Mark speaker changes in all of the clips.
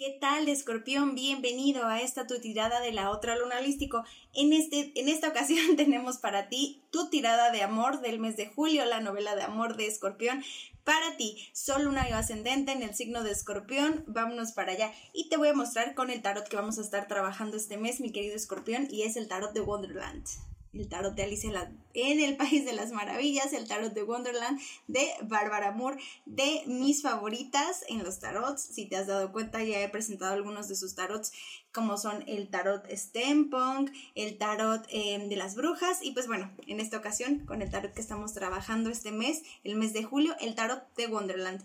Speaker 1: ¿Qué tal, escorpión? Bienvenido a esta tu tirada de la otra luna holístico. En, este, en esta ocasión tenemos para ti tu tirada de amor del mes de julio, la novela de amor de escorpión. Para ti, Sol, Luna Ascendente en el signo de escorpión. Vámonos para allá. Y te voy a mostrar con el tarot que vamos a estar trabajando este mes, mi querido escorpión, y es el tarot de Wonderland el tarot de Alicia en el País de las Maravillas, el tarot de Wonderland de Bárbara Moore, de mis favoritas en los tarots. Si te has dado cuenta, ya he presentado algunos de sus tarots, como son el tarot Stempong, el tarot em, de las brujas, y pues bueno, en esta ocasión, con el tarot que estamos trabajando este mes, el mes de julio, el tarot de Wonderland.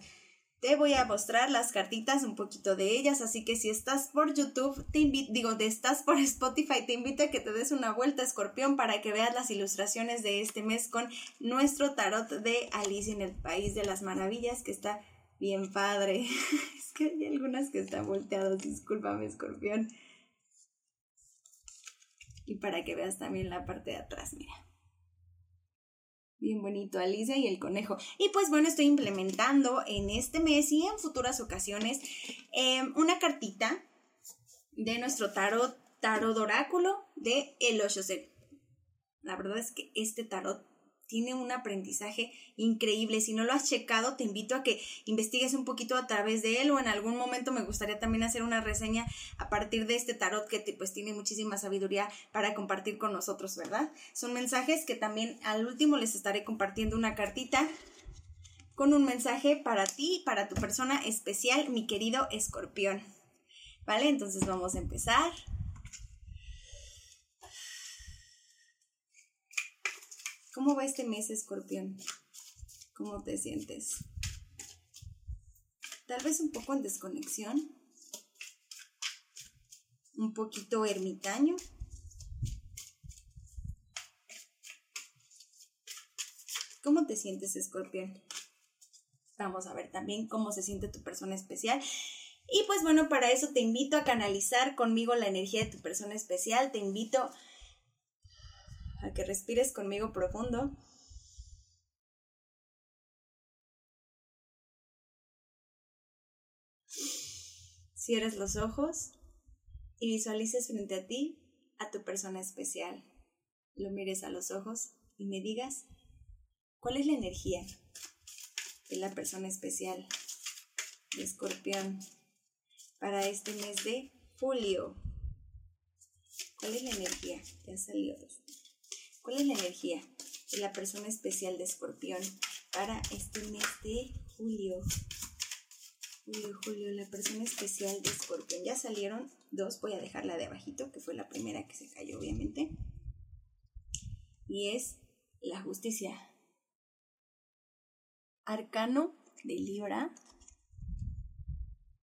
Speaker 1: Te voy a mostrar las cartitas, un poquito de ellas, así que si estás por YouTube, te invito, digo, de estás por Spotify, te invito a que te des una vuelta, escorpión, para que veas las ilustraciones de este mes con nuestro tarot de Alicia en el País de las Maravillas, que está bien padre. es que hay algunas que están volteadas, discúlpame, escorpión. Y para que veas también la parte de atrás, mira. Bien bonito, Alicia y el conejo. Y pues bueno, estoy implementando en este mes y en futuras ocasiones em, una cartita de nuestro tarot, tarot oráculo de El. La verdad es que este tarot tiene un aprendizaje increíble. Si no lo has checado, te invito a que investigues un poquito a través de él o en algún momento me gustaría también hacer una reseña a partir de este tarot que pues tiene muchísima sabiduría para compartir con nosotros, ¿verdad? Son mensajes que también al último les estaré compartiendo una cartita con un mensaje para ti, para tu persona especial, mi querido escorpión. ¿Vale? Entonces vamos a empezar. ¿Cómo va este mes, escorpión? ¿Cómo te sientes? Tal vez un poco en desconexión, un poquito ermitaño. ¿Cómo te sientes, escorpión? Vamos a ver también cómo se siente tu persona especial. Y pues bueno, para eso te invito a canalizar conmigo la energía de tu persona especial. Te invito a que respires conmigo profundo. Cierres los ojos y visualices frente a ti a tu persona especial. Lo mires a los ojos y me digas cuál es la energía de la persona especial de escorpión para este mes de julio. ¿Cuál es la energía? Te ha salido ¿Cuál es la energía de la persona especial de escorpión para este mes de julio? Julio, julio, la persona especial de escorpión. Ya salieron dos, voy a dejarla de abajito, que fue la primera que se cayó, obviamente. Y es la justicia. Arcano de Libra.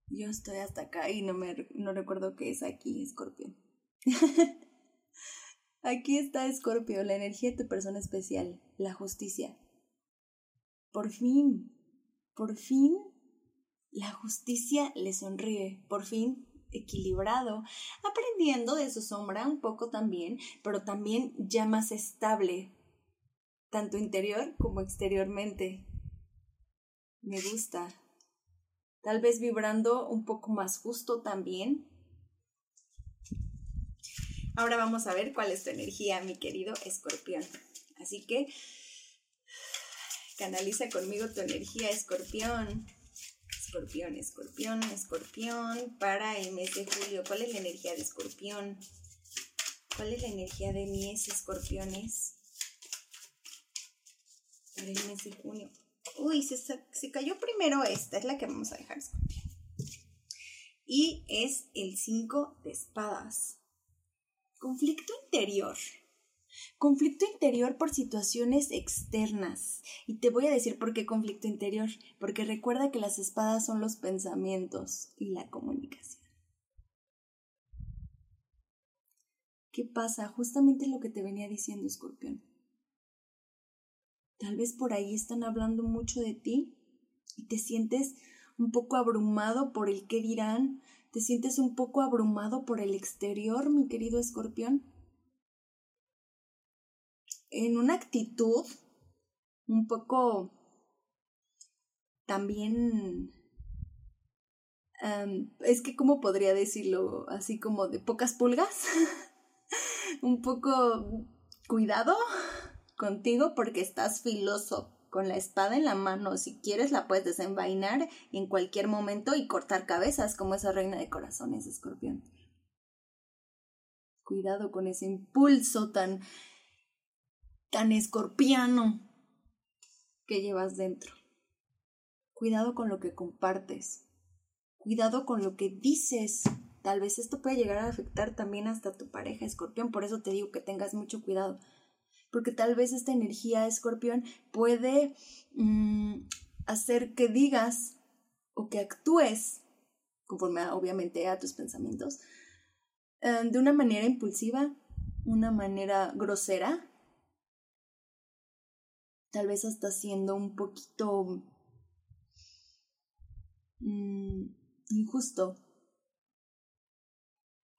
Speaker 1: Yo estoy hasta acá y no me no recuerdo qué es aquí, escorpión. Aquí está Escorpio, la energía de tu persona especial, la justicia. Por fin, por fin, la justicia le sonríe, por fin equilibrado, aprendiendo de su sombra un poco también, pero también ya más estable, tanto interior como exteriormente. Me gusta. Tal vez vibrando un poco más justo también, Ahora vamos a ver cuál es tu energía, mi querido escorpión. Así que canaliza conmigo tu energía, escorpión. Escorpión, escorpión, escorpión para el mes de julio. ¿Cuál es la energía de escorpión? ¿Cuál es la energía de mis escorpiones? Para el mes de junio. Uy, se, se cayó primero esta, es la que vamos a dejar escorpión. Y es el 5 de espadas. Conflicto interior. Conflicto interior por situaciones externas. Y te voy a decir por qué conflicto interior. Porque recuerda que las espadas son los pensamientos y la comunicación. ¿Qué pasa? Justamente lo que te venía diciendo, escorpión. Tal vez por ahí están hablando mucho de ti y te sientes un poco abrumado por el qué dirán, ¿Te sientes un poco abrumado por el exterior, mi querido escorpión? En una actitud un poco también es que, ¿cómo podría decirlo? Así como de pocas pulgas. un poco cuidado contigo porque estás filoso con la espada en la mano. Si quieres la puedes desenvainar en cualquier momento y cortar cabezas como esa reina de corazones, escorpión. Cuidado con ese impulso tan tan escorpiano que llevas dentro. Cuidado con lo que compartes. Cuidado con lo que dices. Tal vez esto puede llegar a afectar también hasta tu pareja, escorpión. Por eso te digo que tengas mucho cuidado porque tal vez esta energía escorpión puede mm, hacer que digas o que actúes conforme obviamente a tus pensamientos eh, de una manera impulsiva, una manera grosera, tal vez hasta siendo un poquito mm, injusto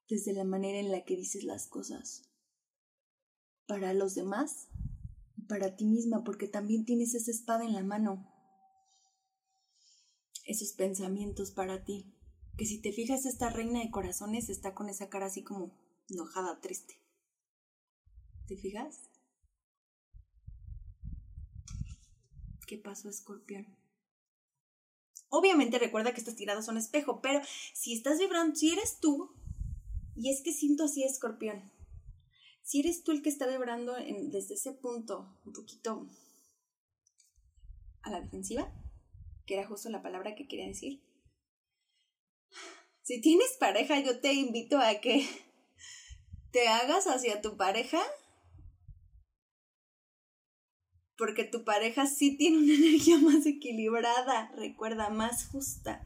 Speaker 1: desde la manera en la que dices las cosas para los demás y para ti misma, porque también tienes esa espada en la mano. Esos pensamientos para ti. Que si te fijas, esta reina de corazones está con esa cara así como enojada, triste. ¿Te fijas? ¿Qué pasó, escorpión? Obviamente recuerda que estas tiradas son espejo, pero si estás vibrando, si eres tú, y es que siento así, escorpión, si eres tú el que está vibrando desde ese punto un poquito a la defensiva, que era justo la palabra que quería decir, si tienes pareja, yo te invito a que te hagas hacia tu pareja, porque tu pareja sí tiene una energía más equilibrada, recuerda, más justa,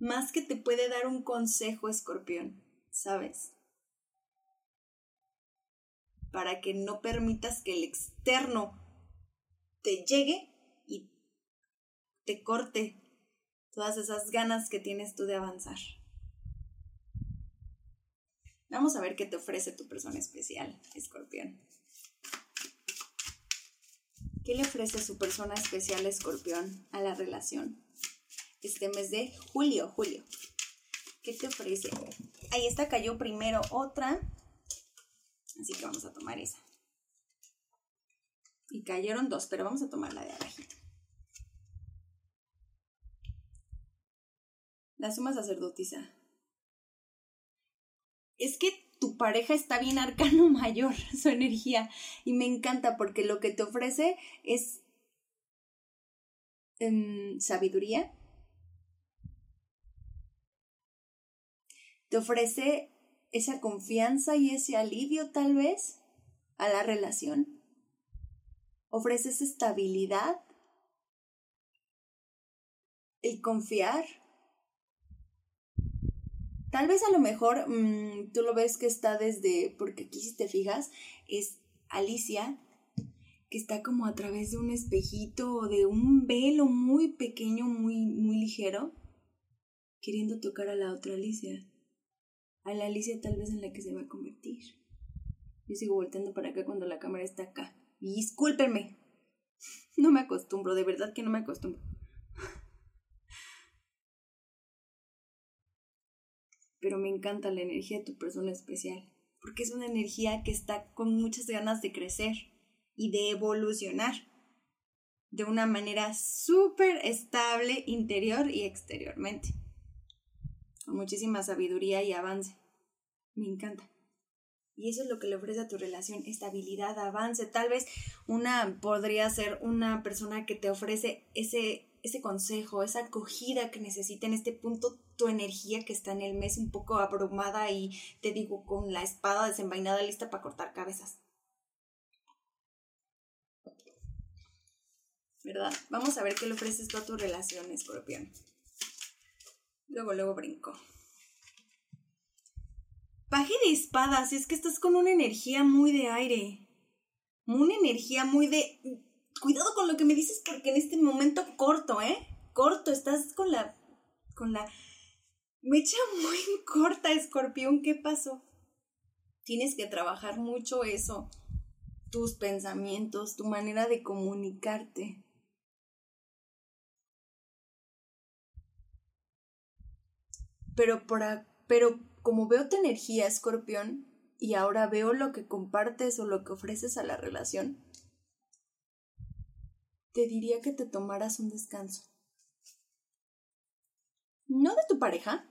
Speaker 1: más que te puede dar un consejo, escorpión, ¿sabes? Para que no permitas que el externo te llegue y te corte todas esas ganas que tienes tú de avanzar. Vamos a ver qué te ofrece tu persona especial, escorpión. ¿Qué le ofrece su persona especial, escorpión, a la relación? Este mes de julio, julio. ¿Qué te ofrece? Ahí está, cayó primero otra Así que vamos a tomar esa. Y cayeron dos, pero vamos a tomar la de abajito. La suma sacerdotisa. Es que tu pareja está bien arcano mayor, su energía. Y me encanta porque lo que te ofrece es em, sabiduría. Te ofrece esa confianza y ese alivio tal vez a la relación. Ofreces estabilidad, el confiar. Tal vez a lo mejor mm, tú lo ves que está desde, porque aquí si te fijas, es Alicia, que está como a través de un espejito o de un velo muy pequeño, muy, muy ligero, queriendo tocar a la otra Alicia a la Alicia tal vez en la que se va a convertir. Yo sigo volteando para acá cuando la cámara está acá. Y discúlpenme. No me acostumbro, de verdad que no me acostumbro. Pero me encanta la energía de tu persona especial, porque es una energía que está con muchas ganas de crecer y de evolucionar de una manera súper estable interior y exteriormente con muchísima sabiduría y avance. Me encanta. Y eso es lo que le ofrece a tu relación, estabilidad, avance. Tal vez una podría ser una persona que te ofrece ese, ese consejo, esa acogida que necesita en este punto tu energía que está en el mes un poco abrumada y te digo con la espada desenvainada lista para cortar cabezas. ¿Verdad? Vamos a ver qué le ofreces a tu relación, escorpión. Luego, luego brinco. Paje de espadas, es que estás con una energía muy de aire. Una energía muy de... Cuidado con lo que me dices porque en este momento corto, ¿eh? Corto, estás con la... con la... Mecha muy corta, escorpión, ¿qué pasó? Tienes que trabajar mucho eso, tus pensamientos, tu manera de comunicarte. Pero, por pero como veo tu energía, escorpión, y ahora veo lo que compartes o lo que ofreces a la relación, te diría que te tomaras un descanso. No de tu pareja.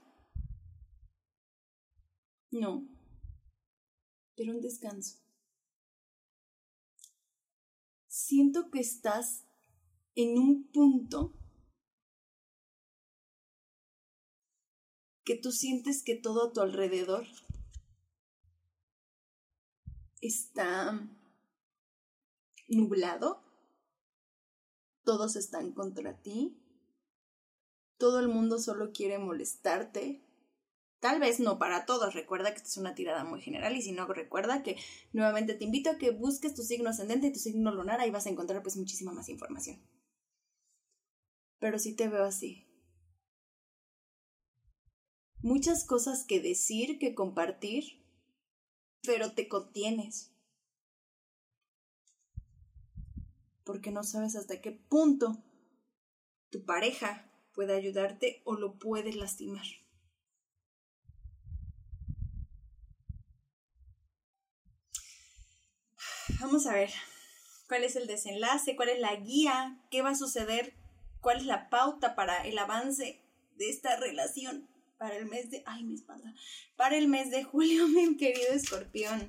Speaker 1: No. Pero un descanso. Siento que estás en un punto que tú sientes que todo a tu alrededor está nublado, todos están contra ti, todo el mundo solo quiere molestarte. Tal vez no para todos, recuerda que esta es una tirada muy general y si no, recuerda que nuevamente te invito a que busques tu signo ascendente y tu signo lunar, ahí vas a encontrar pues muchísima más información. Pero sí te veo así. Muchas cosas que decir, que compartir, pero te contienes. Porque no sabes hasta qué punto tu pareja puede ayudarte o lo puede lastimar. Vamos a ver cuál es el desenlace, cuál es la guía, qué va a suceder, cuál es la pauta para el avance de esta relación para el mes de, ay, mi espalda, para el mes de julio, mi querido escorpión.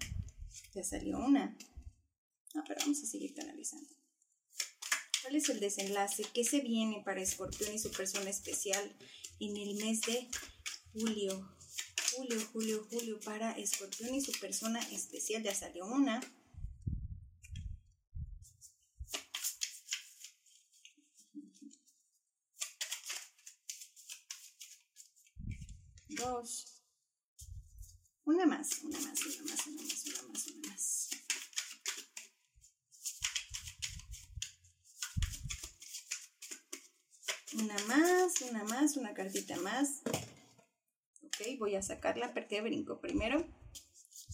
Speaker 1: Ya salió una. No, pero vamos a seguir canalizando. ¿Cuál es el desenlace? ¿Qué se viene para Escorpión y su persona especial en el mes de julio? Julio, julio, julio para Escorpión y su persona especial. Ya salió una. Dos. Una más, una más, una más, una más, una más, una más. Una más, una más, una cartita más. Ok, voy a sacarla porque brinco primero.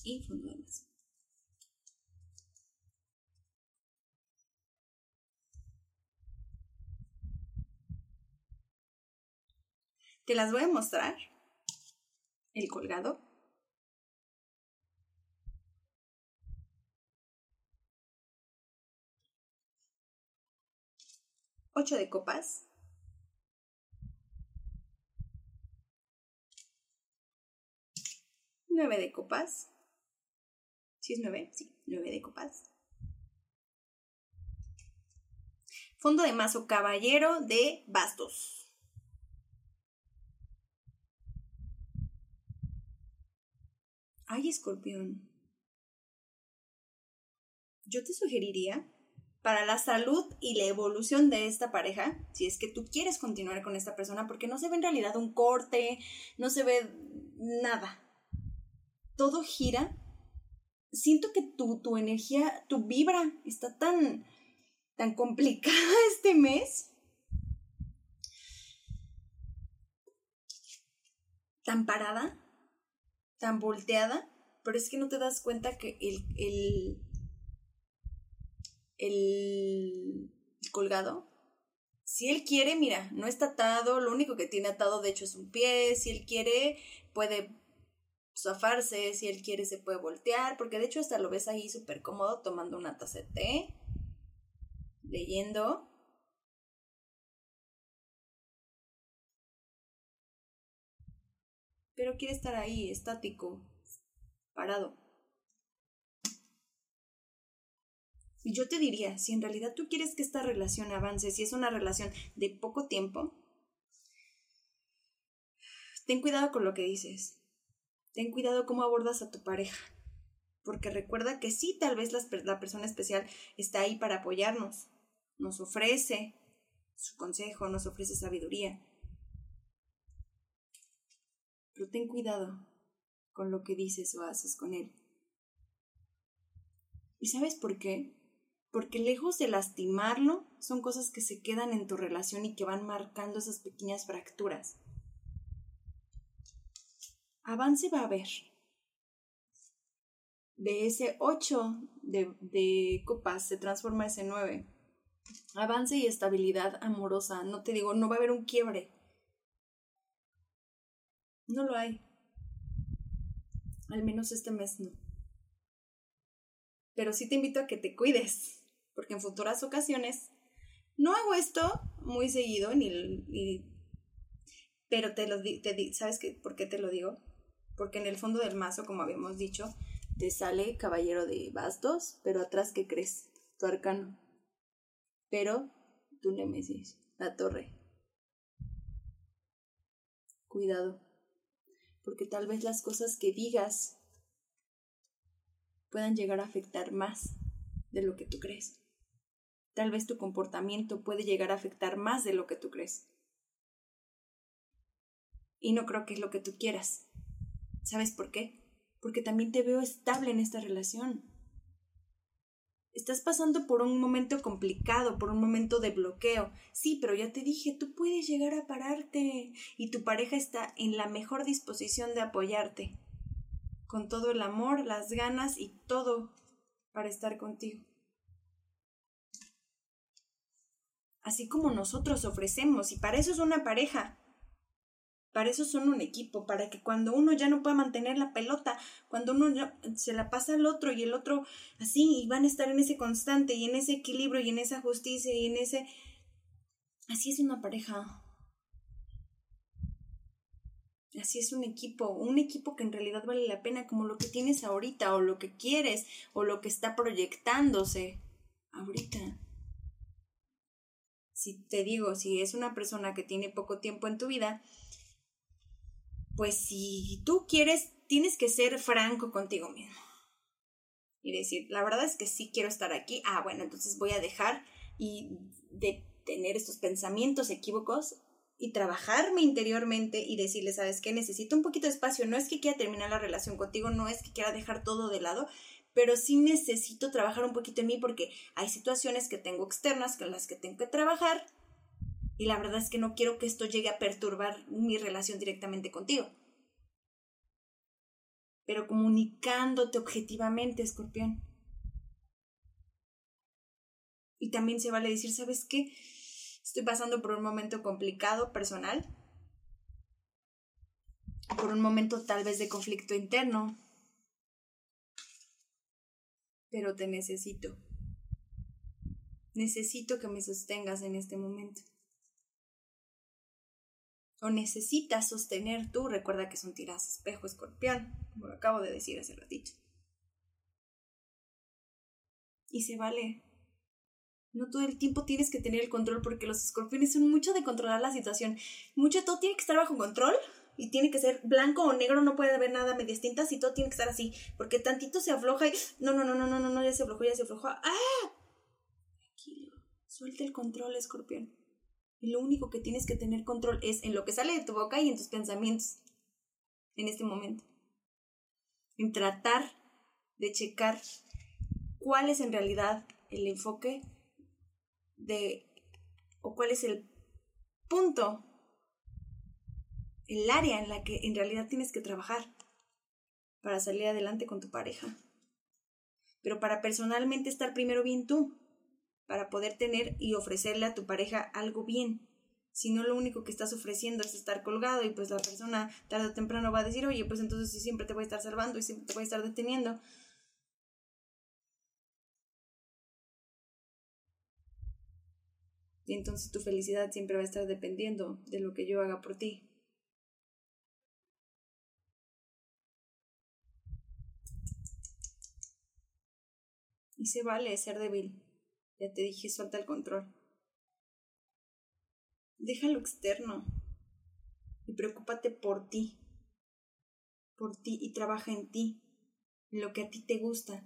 Speaker 1: Y fondo más. Te las voy a mostrar. El colgado. Ocho de copas. 9 de copas. ¿Sí es 9? Sí, 9 de copas. Fondo de mazo caballero de bastos. Ay, escorpión. Yo te sugeriría, para la salud y la evolución de esta pareja, si es que tú quieres continuar con esta persona, porque no se ve en realidad un corte, no se ve nada todo gira, siento que tu, tu energía, tu vibra está tan, tan complicada este mes. Tan parada, tan volteada, pero es que no te das cuenta que el, el, el, colgado si él quiere, mira, no está atado, lo único que tiene atado de hecho es un pie, si él quiere puede zafarse, si él quiere se puede voltear, porque de hecho hasta lo ves ahí súper cómodo tomando una taza de té, leyendo. Pero quiere estar ahí, estático, parado. Y yo te diría, si en realidad tú quieres que esta relación avance, si es una relación de poco tiempo, ten cuidado con lo que dices. Ten cuidado cómo abordas a tu pareja, porque recuerda que sí, tal vez la, persona especial está ahí para apoyarnos, nos ofrece su consejo, nos ofrece sabiduría. Pero ten cuidado con lo que dices o haces con él. ¿Y sabes por qué? Porque lejos de lastimarlo, son cosas que se quedan en tu relación y que van marcando esas pequeñas fracturas avance va a haber. De ese 8 de, copas se transforma ese 9. Avance y estabilidad amorosa. No te digo, no va a haber un quiebre. No lo hay. Al menos este mes no. Pero sí te invito a que te cuides, porque en futuras ocasiones no hago esto muy seguido, ni, pero te lo te ¿sabes qué, por qué te lo digo? Porque en el fondo del mazo, como habíamos dicho, te sale caballero de bastos, pero atrás, ¿qué crees? Tu arcano. Pero tu némesis, la torre. Cuidado, porque tal vez las cosas que digas puedan llegar a afectar más de lo que tú crees. Tal vez tu comportamiento puede llegar a afectar más de lo que tú crees. Y no creo que es lo que tú quieras. ¿Sabes por qué? Porque también te veo estable en esta relación. Estás pasando por un momento complicado, por un momento de bloqueo. Sí, pero ya te dije, tú puedes llegar a pararte y tu pareja está en la mejor disposición de apoyarte, con todo el amor, las ganas y todo para estar contigo. Así como nosotros ofrecemos, y para eso es una pareja, para eso son un equipo, para que cuando uno ya no pueda mantener la pelota, cuando uno se la pasa al otro y el otro así, y van a estar en ese constante y en ese equilibrio y en esa justicia y en ese... Así es una pareja. Así es un equipo, un equipo que en realidad vale la pena como lo que tienes ahorita o lo que quieres o lo que está proyectándose ahorita. Si te digo, si es una persona que tiene poco tiempo en tu vida, pues si tú quieres, tienes que ser franco contigo mismo. Y decir, la verdad es que sí quiero estar aquí. Ah, bueno, entonces voy a dejar y de tener estos pensamientos equívocos y trabajarme interiormente y decirle, ¿sabes qué? Necesito un poquito de espacio. No es que quiera terminar la relación contigo, no es que quiera dejar todo de lado, pero sí necesito trabajar un poquito en mí porque hay situaciones que tengo externas con las que tengo que trabajar y la verdad es que no quiero que esto llegue a perturbar mi relación directamente contigo. Pero comunicándote objetivamente, escorpión. Y también se vale decir, ¿sabes qué? Estoy pasando por un momento complicado personal, por un momento tal vez de conflicto interno, pero te necesito. Necesito que me sostengas en este momento o necesitas sostener tú, recuerda que son tiras espejo, escorpión, como lo acabo de decir hace ratito. Y se vale. No todo el tiempo tienes que tener el control porque los escorpiones son mucho de controlar la situación. Mucho todo tiene que estar bajo control y tiene que ser blanco o negro, no puede haber nada medias tintas y todo tiene que estar así. Porque tantito se afloja y. No, no, no, no, no, no, no ya se aflojó, ya se aflojó. ¡Ah! Tranquilo. Suelta el control, escorpión. Y lo único que tienes que tener control es en lo que sale de tu boca y en tus pensamientos en este momento. En tratar de checar cuál es en realidad el enfoque de o cuál es el punto, el área en la que en realidad tienes que trabajar para salir adelante con tu pareja. Pero para personalmente estar primero bien tú para poder tener y ofrecerle a tu pareja algo bien. Si no, lo único que estás ofreciendo es estar colgado y pues la persona tarde o temprano va a decir, oye, pues entonces sí, siempre te voy a estar salvando y siempre te voy a estar deteniendo. Y entonces tu felicidad siempre va a estar dependiendo de lo que yo haga por ti. Y se vale ser débil. Ya te dije, suelta el control. Deja lo externo y preocúpate por ti, por ti y trabaja en ti, en lo que a ti te gusta.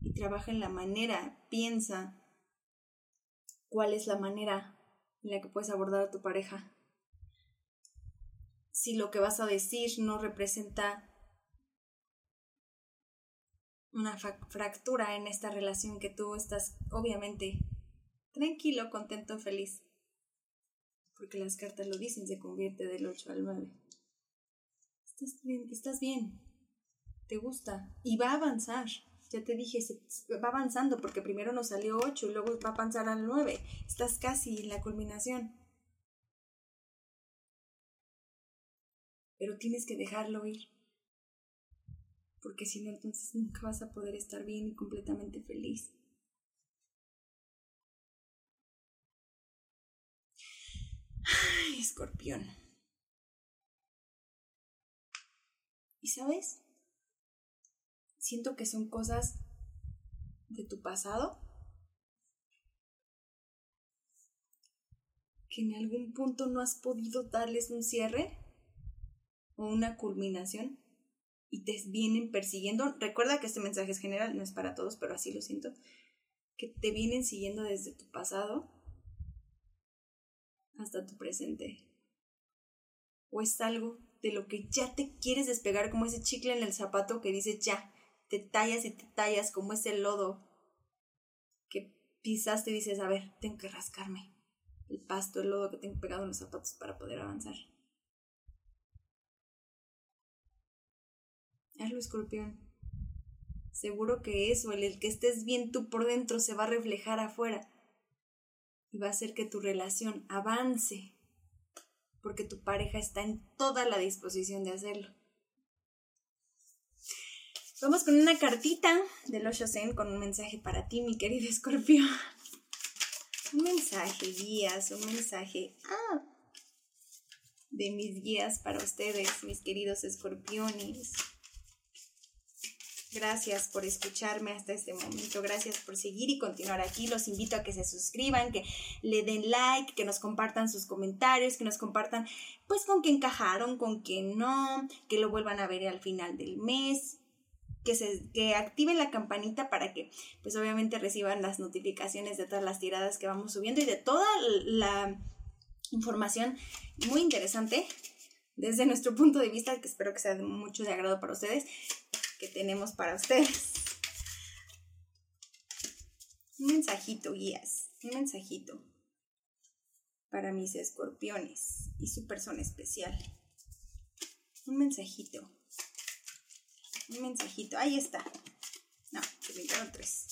Speaker 1: Y trabaja en la manera, piensa cuál es la manera en la que puedes abordar a tu pareja. Si lo que vas a decir no representa una fractura en esta relación que tú estás obviamente tranquilo, contento, feliz. Porque las cartas lo dicen, se convierte del 8 al 9. Estás bien, estás bien, te gusta y va a avanzar. Ya te dije, va avanzando porque primero nos salió 8 y luego va a avanzar al 9. Estás casi en la culminación. pero tienes que dejarlo ir. Porque si no, entonces nunca vas a poder estar bien y completamente feliz. Ay, escorpión. ¿Y sabes? Siento que son cosas de tu pasado que en algún punto no has podido darles un cierre o una culminación y te vienen persiguiendo. Recuerda que este mensaje es general, no es para todos, pero así lo siento. Que te vienen siguiendo desde tu pasado hasta tu presente. O es algo de lo que ya te quieres despegar, como ese chicle en el zapato que dice ya, te tallas y te tallas, como ese lodo que pisaste y dices, a ver, tengo que rascarme el pasto, el lodo que tengo pegado en los zapatos para poder avanzar. Hazlo, escorpión. Seguro que eso, el, el que estés bien tú por dentro, se va a reflejar afuera y va a hacer que tu relación avance, porque tu pareja está en toda la disposición de hacerlo. Vamos con una cartita de Osho Zen con un mensaje para ti, mi querido escorpión. Un mensaje, guías, un mensaje ah, de mis guías para ustedes, mis queridos escorpiones. Gracias por escucharme hasta este momento. Gracias por seguir y continuar aquí. Los invito a que se suscriban, que le den like, que nos compartan sus comentarios, que nos compartan pues con qué encajaron, con qué no, que lo vuelvan a ver al final del mes. Que, se, que activen la campanita para que pues obviamente reciban las notificaciones de todas las tiradas que vamos subiendo y de toda la información muy interesante desde nuestro punto de vista, que espero que sea de mucho de agrado para ustedes tenemos para ustedes. Un mensajito, guías, un mensajito para mis escorpiones y su persona especial. Un mensajito. Un mensajito. Ahí está. No, se tres.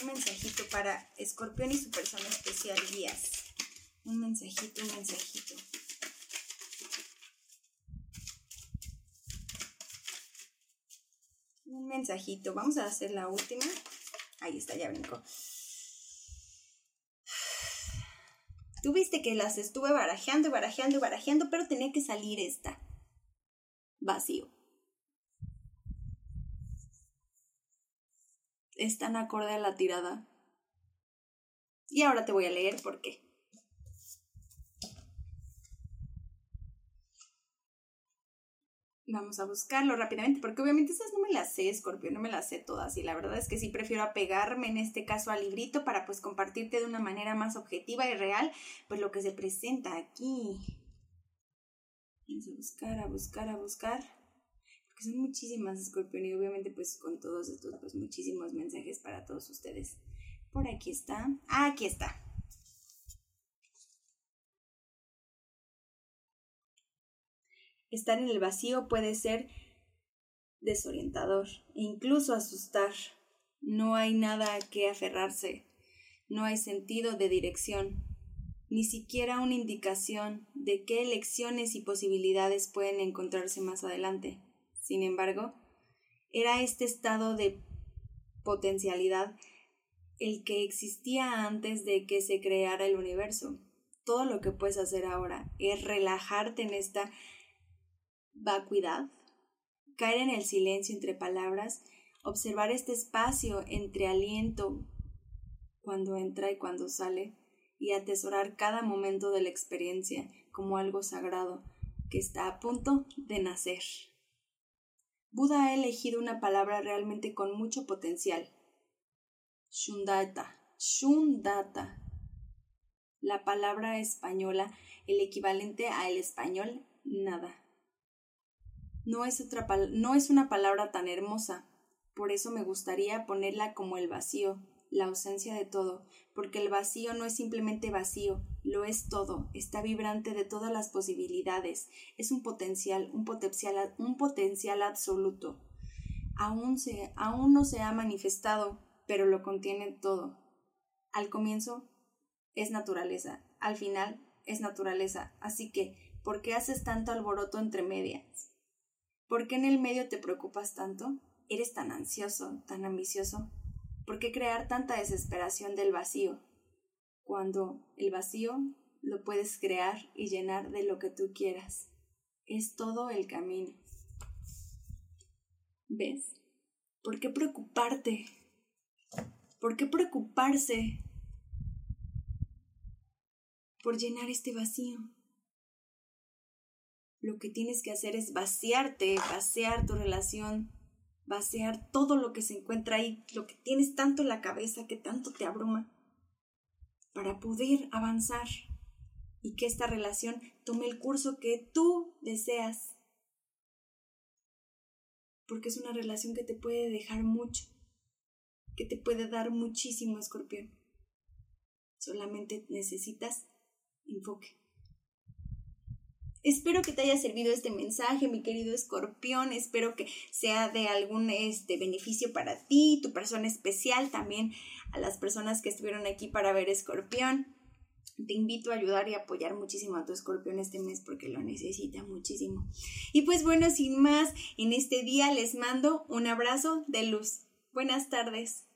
Speaker 1: Un mensajito para escorpión y su persona especial, guías. Un mensajito, un mensajito. un mensajito. Vamos a hacer la última. Ahí está, ya brincó. Tuviste que las estuve barajeando barajeando barajeando, pero tenía que salir esta. Vacío. Es tan acorde a la tirada. Y ahora te voy a leer por qué. Vamos a buscarlo rápidamente, porque obviamente esas no me las sé, Scorpio, no me las sé todas. Y la verdad es que sí prefiero apegarme en este caso al librito para pues compartirte de una manera más objetiva y real, pues lo que se presenta aquí. Vamos a buscar, a buscar, a buscar. Porque son muchísimas, Scorpio, y obviamente pues con todos estos pues muchísimos mensajes para todos ustedes. Por aquí está. Ah, aquí está. Estar en el vacío puede ser desorientador e incluso asustar. No hay nada a que aferrarse, no hay sentido de dirección, ni siquiera una indicación de qué elecciones y posibilidades pueden encontrarse más adelante. Sin embargo, era este estado de potencialidad el que existía antes de que se creara el universo. Todo lo que puedes hacer ahora es relajarte en esta vacuidad, caer en el silencio entre palabras, observar este espacio entre aliento cuando entra y cuando sale, y atesorar cada momento de la experiencia como algo sagrado que está a punto de nacer. Buda ha elegido una palabra realmente con mucho potencial. Shundata. Shundata. La palabra española, el equivalente a el español nada no es, otra no es una palabra tan hermosa. Por eso me gustaría ponerla como el vacío, la ausencia de todo, porque el vacío no es simplemente vacío, lo es todo, está vibrante de todas las posibilidades, es un potencial, un potencial, un potencial absoluto. Aún, se, aún no se ha manifestado, pero lo contiene todo. Al comienzo es naturaleza, al final es naturaleza, así que, ¿por qué haces tanto alboroto entre medias? ¿Por qué en el medio te preocupas tanto? ¿Eres tan ansioso, tan ambicioso? ¿Por qué crear tanta desesperación del vacío? Cuando el vacío lo puedes crear y llenar de lo que tú quieras. Es todo el camino. ¿Ves? ¿Por qué preocuparte? ¿Por qué preocuparse por llenar este vacío? Lo que tienes que hacer es vaciarte, vaciar tu relación, vaciar todo lo que se encuentra ahí, lo que tienes tanto en la cabeza que tanto te abruma, para poder avanzar y que esta relación tome el curso que tú deseas. Porque es una relación que te puede dejar mucho, que te puede dar muchísimo, escorpión. Solamente necesitas enfoque. Espero que te haya servido este mensaje, mi querido escorpión. Espero que sea de algún este, beneficio para ti, tu persona especial, también a las personas que estuvieron aquí para ver escorpión. Te invito a ayudar y apoyar muchísimo a tu escorpión este mes porque lo necesita muchísimo. Y pues bueno, sin más, en este día les mando un abrazo de luz. Buenas tardes.